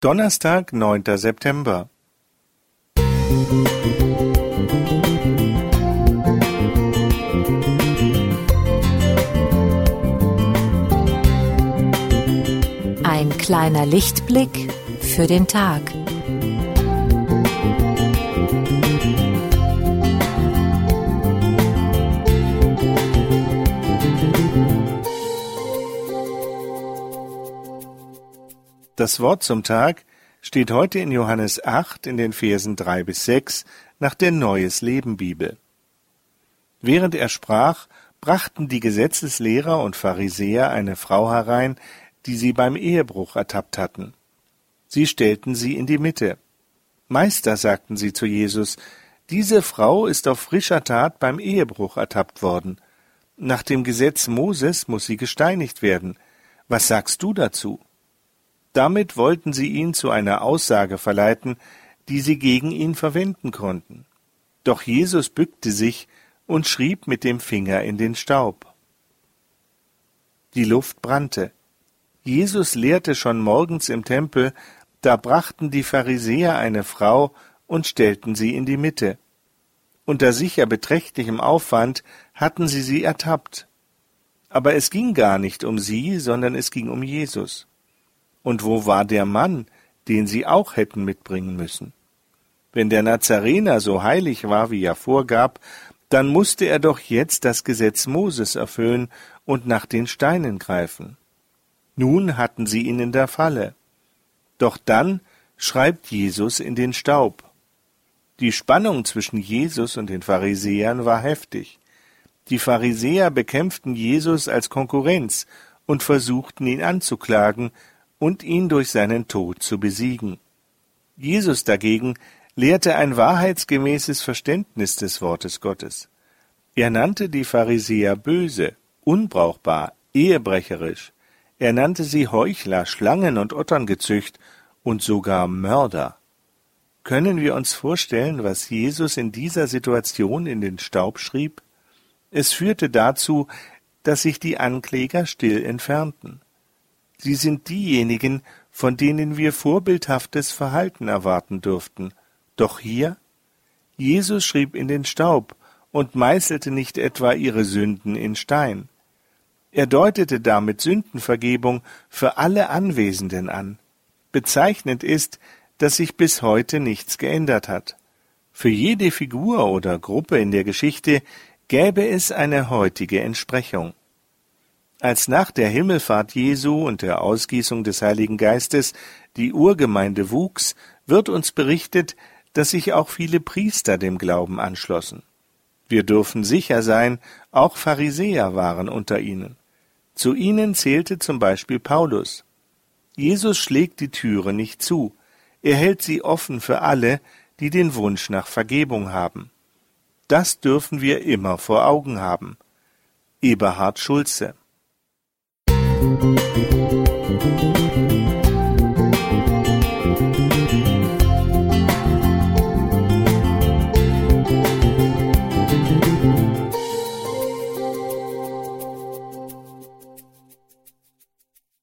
Donnerstag, neunter September. Ein kleiner Lichtblick für den Tag. Das Wort zum Tag steht heute in Johannes 8 in den Versen 3 bis 6 nach der Neues Leben Bibel. Während er sprach, brachten die Gesetzeslehrer und Pharisäer eine Frau herein, die sie beim Ehebruch ertappt hatten. Sie stellten sie in die Mitte. Meister, sagten sie zu Jesus, diese Frau ist auf frischer Tat beim Ehebruch ertappt worden. Nach dem Gesetz Moses muss sie gesteinigt werden. Was sagst du dazu? Damit wollten sie ihn zu einer Aussage verleiten, die sie gegen ihn verwenden konnten. Doch Jesus bückte sich und schrieb mit dem Finger in den Staub. Die Luft brannte. Jesus lehrte schon morgens im Tempel, da brachten die Pharisäer eine Frau und stellten sie in die Mitte. Unter sicher beträchtlichem Aufwand hatten sie sie ertappt. Aber es ging gar nicht um sie, sondern es ging um Jesus. Und wo war der Mann, den sie auch hätten mitbringen müssen? Wenn der Nazarener so heilig war, wie er vorgab, dann musste er doch jetzt das Gesetz Moses erfüllen und nach den Steinen greifen. Nun hatten sie ihn in der Falle. Doch dann schreibt Jesus in den Staub. Die Spannung zwischen Jesus und den Pharisäern war heftig. Die Pharisäer bekämpften Jesus als Konkurrenz und versuchten ihn anzuklagen, und ihn durch seinen Tod zu besiegen. Jesus dagegen lehrte ein wahrheitsgemäßes Verständnis des Wortes Gottes. Er nannte die Pharisäer böse, unbrauchbar, ehebrecherisch. Er nannte sie Heuchler, Schlangen und Otterngezücht und sogar Mörder. Können wir uns vorstellen, was Jesus in dieser Situation in den Staub schrieb? Es führte dazu, dass sich die Ankläger still entfernten. Sie sind diejenigen, von denen wir vorbildhaftes Verhalten erwarten dürften. Doch hier? Jesus schrieb in den Staub und meißelte nicht etwa ihre Sünden in Stein. Er deutete damit Sündenvergebung für alle Anwesenden an. Bezeichnend ist, dass sich bis heute nichts geändert hat. Für jede Figur oder Gruppe in der Geschichte gäbe es eine heutige Entsprechung. Als nach der Himmelfahrt Jesu und der Ausgießung des Heiligen Geistes die Urgemeinde wuchs, wird uns berichtet, dass sich auch viele Priester dem Glauben anschlossen. Wir dürfen sicher sein, auch Pharisäer waren unter ihnen. Zu ihnen zählte zum Beispiel Paulus. Jesus schlägt die Türe nicht zu, er hält sie offen für alle, die den Wunsch nach Vergebung haben. Das dürfen wir immer vor Augen haben. Eberhard Schulze